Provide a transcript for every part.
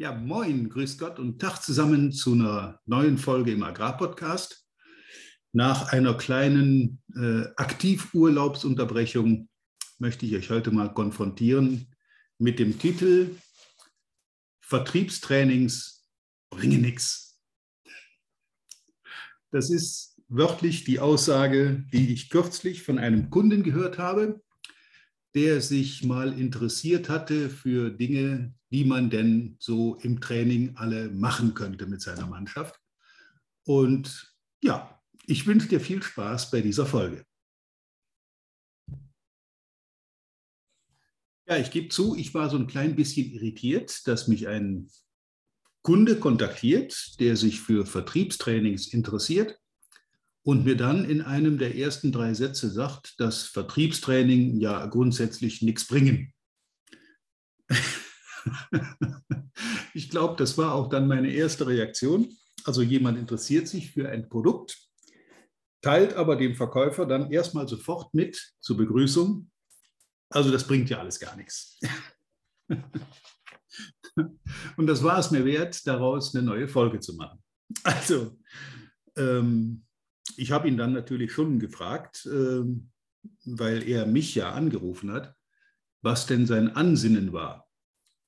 Ja, moin, grüß Gott und Tag zusammen zu einer neuen Folge im Agrarpodcast. Nach einer kleinen äh, Aktivurlaubsunterbrechung möchte ich euch heute mal konfrontieren mit dem Titel Vertriebstrainings bringen nichts. Das ist wörtlich die Aussage, die ich kürzlich von einem Kunden gehört habe, der sich mal interessiert hatte für Dinge, die man denn so im Training alle machen könnte mit seiner Mannschaft. Und ja, ich wünsche dir viel Spaß bei dieser Folge. Ja, ich gebe zu, ich war so ein klein bisschen irritiert, dass mich ein Kunde kontaktiert, der sich für Vertriebstrainings interessiert und mir dann in einem der ersten drei Sätze sagt, dass Vertriebstraining ja grundsätzlich nichts bringen. ich glaube, das war auch dann meine erste Reaktion. Also jemand interessiert sich für ein Produkt, teilt aber dem Verkäufer dann erstmal sofort mit zur Begrüßung. Also das bringt ja alles gar nichts. Und das war es mir wert, daraus eine neue Folge zu machen. Also, ähm, ich habe ihn dann natürlich schon gefragt, ähm, weil er mich ja angerufen hat, was denn sein Ansinnen war.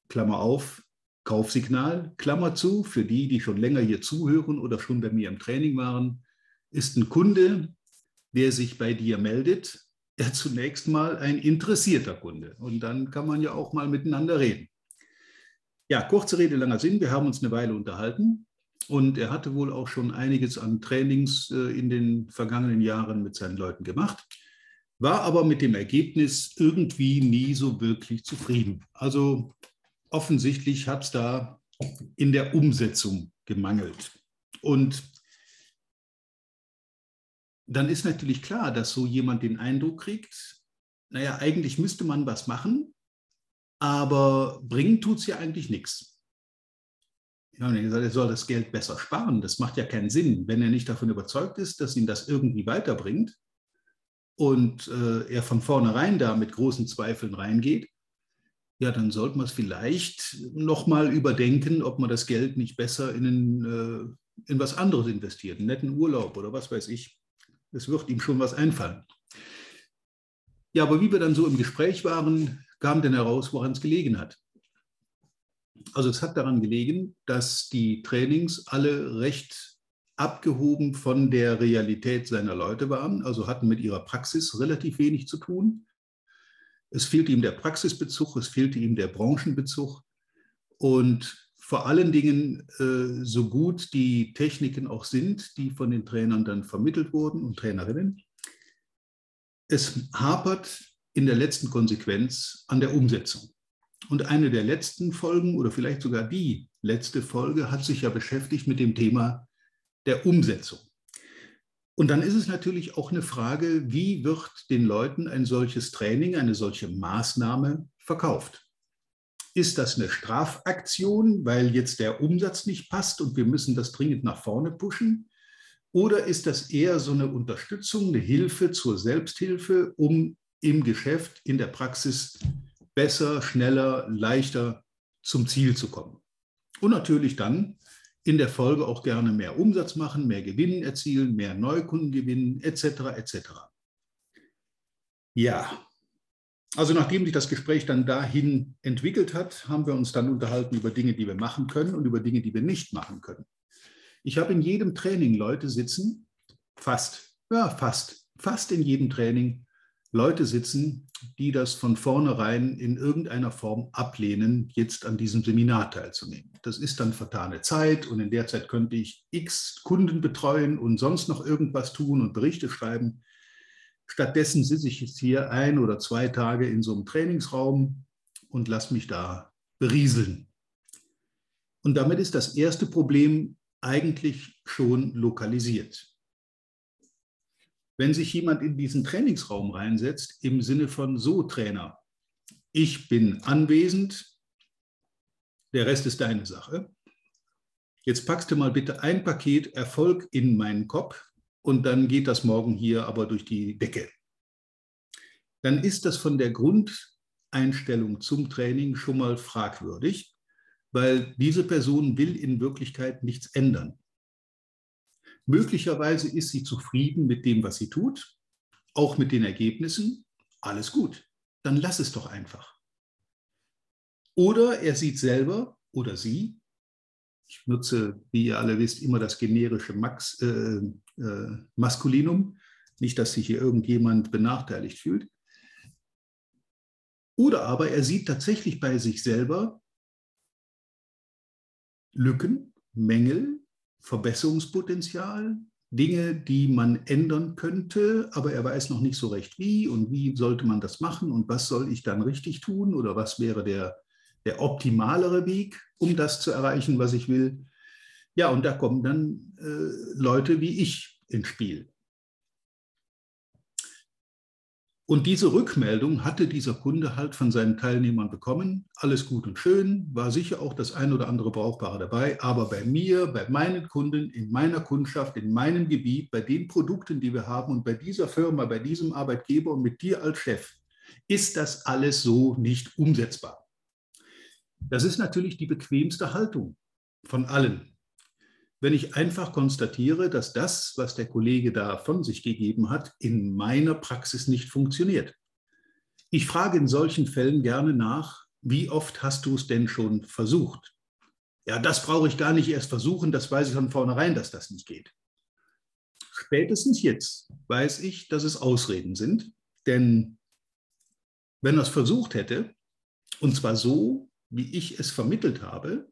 Klammer auf, Kaufsignal, Klammer zu, für die, die schon länger hier zuhören oder schon bei mir im Training waren, ist ein Kunde, der sich bei dir meldet, ja zunächst mal ein interessierter Kunde. Und dann kann man ja auch mal miteinander reden. Ja, kurze Rede, langer Sinn. Wir haben uns eine Weile unterhalten und er hatte wohl auch schon einiges an Trainings äh, in den vergangenen Jahren mit seinen Leuten gemacht war aber mit dem Ergebnis irgendwie nie so wirklich zufrieden. Also offensichtlich hat es da in der Umsetzung gemangelt. Und dann ist natürlich klar, dass so jemand den Eindruck kriegt, naja, eigentlich müsste man was machen, aber bringen tut es ja eigentlich nichts. Er gesagt, er soll das Geld besser sparen. Das macht ja keinen Sinn, wenn er nicht davon überzeugt ist, dass ihn das irgendwie weiterbringt und äh, er von vornherein da mit großen Zweifeln reingeht, ja, dann sollte man es vielleicht nochmal überdenken, ob man das Geld nicht besser in, einen, äh, in was anderes investiert, einen netten Urlaub oder was weiß ich. Es wird ihm schon was einfallen. Ja, aber wie wir dann so im Gespräch waren, kam dann heraus, woran es gelegen hat. Also es hat daran gelegen, dass die Trainings alle recht abgehoben von der Realität seiner Leute waren, also hatten mit ihrer Praxis relativ wenig zu tun. Es fehlte ihm der Praxisbezug, es fehlte ihm der Branchenbezug und vor allen Dingen, äh, so gut die Techniken auch sind, die von den Trainern dann vermittelt wurden und Trainerinnen, es hapert in der letzten Konsequenz an der Umsetzung. Und eine der letzten Folgen oder vielleicht sogar die letzte Folge hat sich ja beschäftigt mit dem Thema der Umsetzung. Und dann ist es natürlich auch eine Frage, wie wird den Leuten ein solches Training, eine solche Maßnahme verkauft? Ist das eine Strafaktion, weil jetzt der Umsatz nicht passt und wir müssen das dringend nach vorne pushen? Oder ist das eher so eine Unterstützung, eine Hilfe zur Selbsthilfe, um im Geschäft, in der Praxis besser, schneller, leichter zum Ziel zu kommen? Und natürlich dann in der Folge auch gerne mehr Umsatz machen, mehr Gewinn erzielen, mehr Neukunden gewinnen, etc. etc. Ja, also nachdem sich das Gespräch dann dahin entwickelt hat, haben wir uns dann unterhalten über Dinge, die wir machen können und über Dinge, die wir nicht machen können. Ich habe in jedem Training Leute sitzen, fast, ja, fast, fast in jedem Training Leute sitzen, die das von vornherein in irgendeiner Form ablehnen, jetzt an diesem Seminar teilzunehmen. Das ist dann vertane Zeit und in der Zeit könnte ich x Kunden betreuen und sonst noch irgendwas tun und Berichte schreiben. Stattdessen sitze ich jetzt hier ein oder zwei Tage in so einem Trainingsraum und lasse mich da berieseln. Und damit ist das erste Problem eigentlich schon lokalisiert wenn sich jemand in diesen Trainingsraum reinsetzt, im Sinne von so Trainer, ich bin anwesend, der Rest ist deine Sache. Jetzt packst du mal bitte ein Paket Erfolg in meinen Kopf und dann geht das morgen hier aber durch die Decke. Dann ist das von der Grundeinstellung zum Training schon mal fragwürdig, weil diese Person will in Wirklichkeit nichts ändern. Möglicherweise ist sie zufrieden mit dem, was sie tut, auch mit den Ergebnissen. Alles gut, dann lass es doch einfach. Oder er sieht selber oder sie, ich nutze, wie ihr alle wisst, immer das generische Max, äh, äh, Maskulinum, nicht, dass sich hier irgendjemand benachteiligt fühlt. Oder aber er sieht tatsächlich bei sich selber Lücken, Mängel, Verbesserungspotenzial, Dinge, die man ändern könnte, aber er weiß noch nicht so recht wie und wie sollte man das machen und was soll ich dann richtig tun oder was wäre der, der optimalere Weg, um das zu erreichen, was ich will. Ja, und da kommen dann äh, Leute wie ich ins Spiel. Und diese Rückmeldung hatte dieser Kunde halt von seinen Teilnehmern bekommen. Alles gut und schön, war sicher auch das ein oder andere Brauchbare dabei. Aber bei mir, bei meinen Kunden, in meiner Kundschaft, in meinem Gebiet, bei den Produkten, die wir haben und bei dieser Firma, bei diesem Arbeitgeber und mit dir als Chef, ist das alles so nicht umsetzbar. Das ist natürlich die bequemste Haltung von allen wenn ich einfach konstatiere, dass das, was der Kollege da von sich gegeben hat, in meiner Praxis nicht funktioniert. Ich frage in solchen Fällen gerne nach, wie oft hast du es denn schon versucht? Ja, das brauche ich gar nicht erst versuchen, das weiß ich von vornherein, dass das nicht geht. Spätestens jetzt weiß ich, dass es Ausreden sind, denn wenn er es versucht hätte, und zwar so, wie ich es vermittelt habe,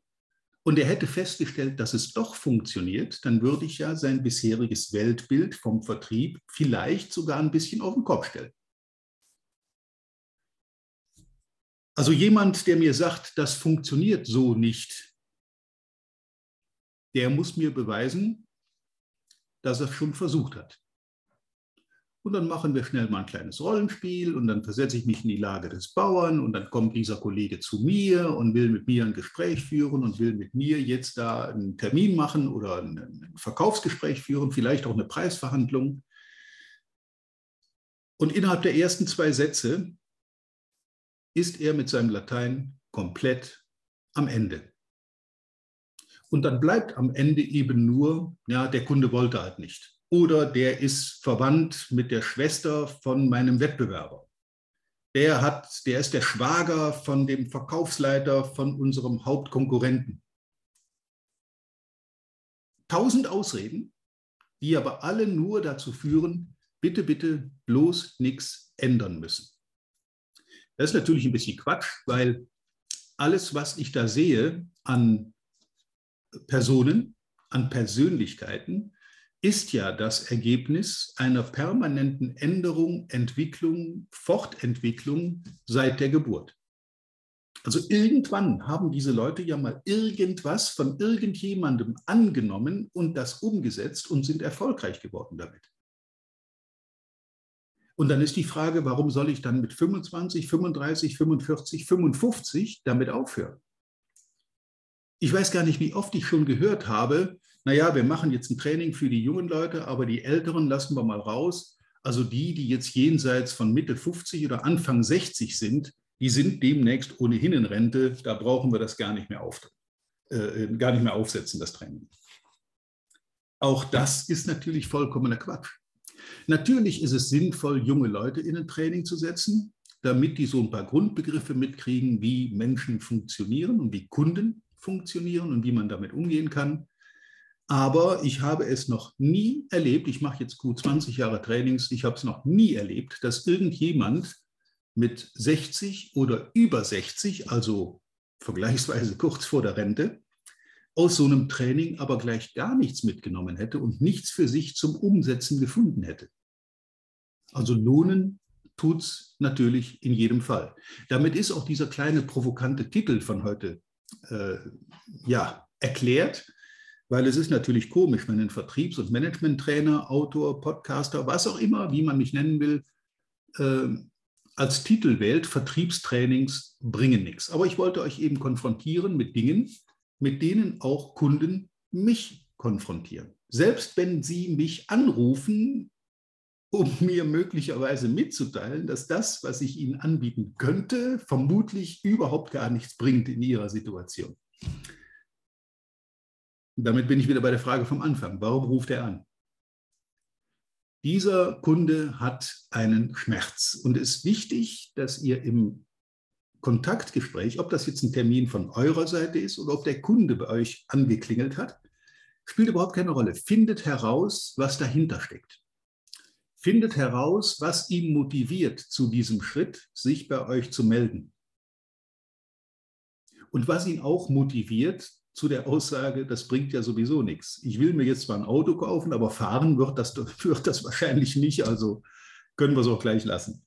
und er hätte festgestellt, dass es doch funktioniert, dann würde ich ja sein bisheriges Weltbild vom Vertrieb vielleicht sogar ein bisschen auf den Kopf stellen. Also jemand, der mir sagt, das funktioniert so nicht, der muss mir beweisen, dass er es schon versucht hat. Und dann machen wir schnell mal ein kleines Rollenspiel und dann versetze ich mich in die Lage des Bauern und dann kommt dieser Kollege zu mir und will mit mir ein Gespräch führen und will mit mir jetzt da einen Termin machen oder ein Verkaufsgespräch führen, vielleicht auch eine Preisverhandlung. Und innerhalb der ersten zwei Sätze ist er mit seinem Latein komplett am Ende. Und dann bleibt am Ende eben nur, ja, der Kunde wollte halt nicht oder der ist verwandt mit der Schwester von meinem Wettbewerber. Der, hat, der ist der Schwager von dem Verkaufsleiter von unserem Hauptkonkurrenten. Tausend Ausreden, die aber alle nur dazu führen, bitte, bitte bloß nichts ändern müssen. Das ist natürlich ein bisschen Quatsch, weil alles, was ich da sehe an Personen, an Persönlichkeiten, ist ja das Ergebnis einer permanenten Änderung, Entwicklung, Fortentwicklung seit der Geburt. Also irgendwann haben diese Leute ja mal irgendwas von irgendjemandem angenommen und das umgesetzt und sind erfolgreich geworden damit. Und dann ist die Frage, warum soll ich dann mit 25, 35, 45, 55 damit aufhören? Ich weiß gar nicht, wie oft ich schon gehört habe, naja, wir machen jetzt ein Training für die jungen Leute, aber die Älteren lassen wir mal raus. Also die, die jetzt jenseits von Mitte 50 oder Anfang 60 sind, die sind demnächst ohnehin in Rente. Da brauchen wir das gar nicht mehr, auf, äh, gar nicht mehr aufsetzen, das Training. Auch das ist natürlich vollkommener Quatsch. Natürlich ist es sinnvoll, junge Leute in ein Training zu setzen, damit die so ein paar Grundbegriffe mitkriegen, wie Menschen funktionieren und wie Kunden funktionieren und wie man damit umgehen kann. Aber ich habe es noch nie erlebt, ich mache jetzt gut 20 Jahre Trainings, ich habe es noch nie erlebt, dass irgendjemand mit 60 oder über 60, also vergleichsweise kurz vor der Rente, aus so einem Training aber gleich gar nichts mitgenommen hätte und nichts für sich zum Umsetzen gefunden hätte. Also lohnen tut es natürlich in jedem Fall. Damit ist auch dieser kleine provokante Titel von heute äh, ja, erklärt weil es ist natürlich komisch, wenn ein Vertriebs- und Managementtrainer, Autor, Podcaster, was auch immer, wie man mich nennen will, äh, als Titel wählt, Vertriebstrainings bringen nichts. Aber ich wollte euch eben konfrontieren mit Dingen, mit denen auch Kunden mich konfrontieren. Selbst wenn sie mich anrufen, um mir möglicherweise mitzuteilen, dass das, was ich ihnen anbieten könnte, vermutlich überhaupt gar nichts bringt in ihrer Situation. Damit bin ich wieder bei der Frage vom Anfang. Warum ruft er an? Dieser Kunde hat einen Schmerz und es ist wichtig, dass ihr im Kontaktgespräch, ob das jetzt ein Termin von eurer Seite ist oder ob der Kunde bei euch angeklingelt hat, spielt überhaupt keine Rolle. Findet heraus, was dahinter steckt. Findet heraus, was ihn motiviert zu diesem Schritt, sich bei euch zu melden. Und was ihn auch motiviert zu der Aussage, das bringt ja sowieso nichts. Ich will mir jetzt zwar ein Auto kaufen, aber fahren wird das, wird das wahrscheinlich nicht, also können wir es auch gleich lassen.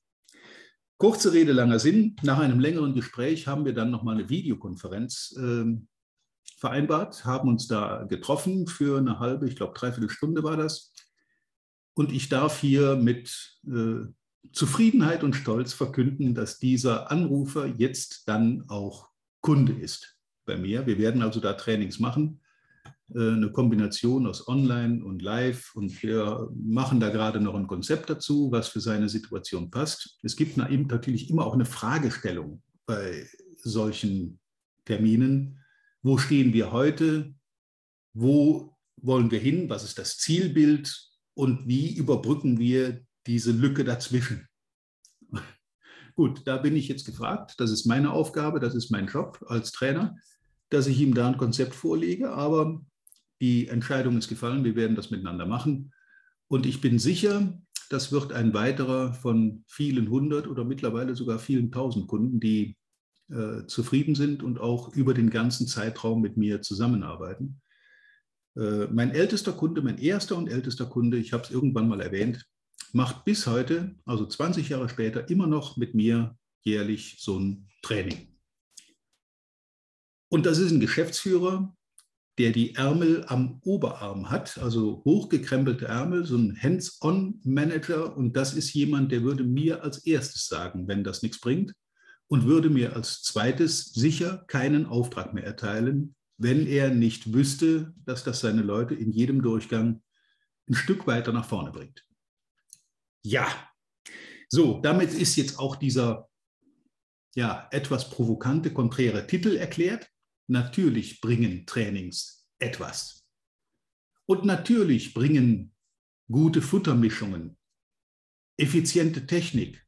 Kurze Rede, langer Sinn. Nach einem längeren Gespräch haben wir dann nochmal eine Videokonferenz äh, vereinbart, haben uns da getroffen für eine halbe, ich glaube dreiviertel Stunde war das. Und ich darf hier mit äh, Zufriedenheit und Stolz verkünden, dass dieser Anrufer jetzt dann auch Kunde ist bei mir. Wir werden also da Trainings machen, äh, eine Kombination aus Online und Live. Und wir machen da gerade noch ein Konzept dazu, was für seine Situation passt. Es gibt natürlich immer auch eine Fragestellung bei solchen Terminen. Wo stehen wir heute? Wo wollen wir hin? Was ist das Zielbild? Und wie überbrücken wir diese Lücke dazwischen? Gut, da bin ich jetzt gefragt. Das ist meine Aufgabe, das ist mein Job als Trainer dass ich ihm da ein Konzept vorlege. Aber die Entscheidung ist gefallen, wir werden das miteinander machen. Und ich bin sicher, das wird ein weiterer von vielen hundert oder mittlerweile sogar vielen tausend Kunden, die äh, zufrieden sind und auch über den ganzen Zeitraum mit mir zusammenarbeiten. Äh, mein ältester Kunde, mein erster und ältester Kunde, ich habe es irgendwann mal erwähnt, macht bis heute, also 20 Jahre später, immer noch mit mir jährlich so ein Training. Und das ist ein Geschäftsführer, der die Ärmel am Oberarm hat, also hochgekrempelte Ärmel, so ein Hands-on-Manager. Und das ist jemand, der würde mir als erstes sagen, wenn das nichts bringt, und würde mir als zweites sicher keinen Auftrag mehr erteilen, wenn er nicht wüsste, dass das seine Leute in jedem Durchgang ein Stück weiter nach vorne bringt. Ja, so, damit ist jetzt auch dieser ja, etwas provokante, konträre Titel erklärt. Natürlich bringen Trainings etwas. Und natürlich bringen gute Futtermischungen, effiziente Technik,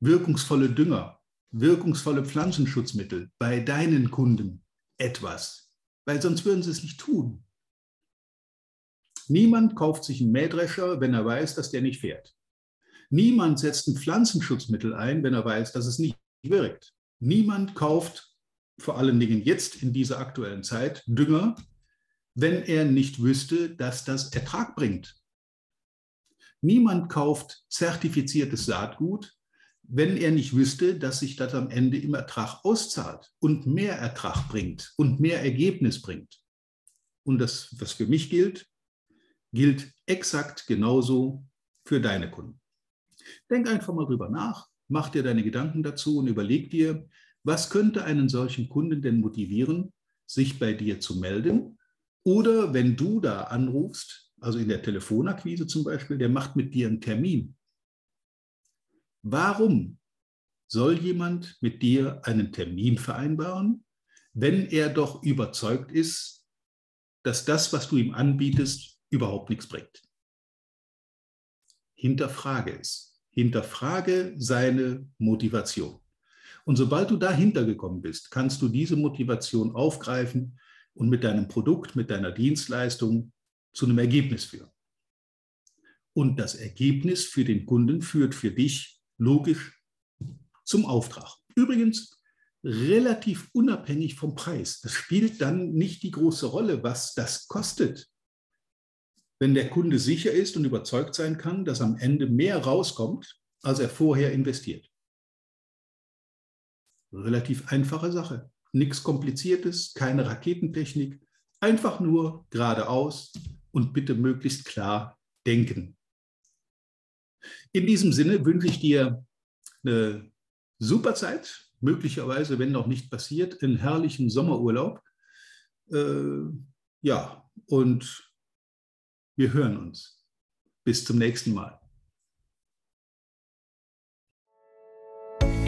wirkungsvolle Dünger, wirkungsvolle Pflanzenschutzmittel bei deinen Kunden etwas, weil sonst würden sie es nicht tun. Niemand kauft sich einen Mähdrescher, wenn er weiß, dass der nicht fährt. Niemand setzt ein Pflanzenschutzmittel ein, wenn er weiß, dass es nicht wirkt. Niemand kauft vor allen Dingen jetzt in dieser aktuellen Zeit Dünger, wenn er nicht wüsste, dass das Ertrag bringt. Niemand kauft zertifiziertes Saatgut, wenn er nicht wüsste, dass sich das am Ende im Ertrag auszahlt und mehr Ertrag bringt und mehr Ergebnis bringt. Und das, was für mich gilt, gilt exakt genauso für deine Kunden. Denk einfach mal drüber nach, mach dir deine Gedanken dazu und überleg dir, was könnte einen solchen Kunden denn motivieren, sich bei dir zu melden? Oder wenn du da anrufst, also in der Telefonakquise zum Beispiel, der macht mit dir einen Termin. Warum soll jemand mit dir einen Termin vereinbaren, wenn er doch überzeugt ist, dass das, was du ihm anbietest, überhaupt nichts bringt? Hinterfrage es. Hinterfrage seine Motivation. Und sobald du dahinter gekommen bist, kannst du diese Motivation aufgreifen und mit deinem Produkt, mit deiner Dienstleistung zu einem Ergebnis führen. Und das Ergebnis für den Kunden führt für dich logisch zum Auftrag. Übrigens relativ unabhängig vom Preis. Das spielt dann nicht die große Rolle, was das kostet. Wenn der Kunde sicher ist und überzeugt sein kann, dass am Ende mehr rauskommt, als er vorher investiert. Relativ einfache Sache. Nichts Kompliziertes, keine Raketentechnik. Einfach nur geradeaus und bitte möglichst klar denken. In diesem Sinne wünsche ich dir eine super Zeit, möglicherweise, wenn noch nicht passiert, einen herrlichen Sommerurlaub. Äh, ja, und wir hören uns. Bis zum nächsten Mal.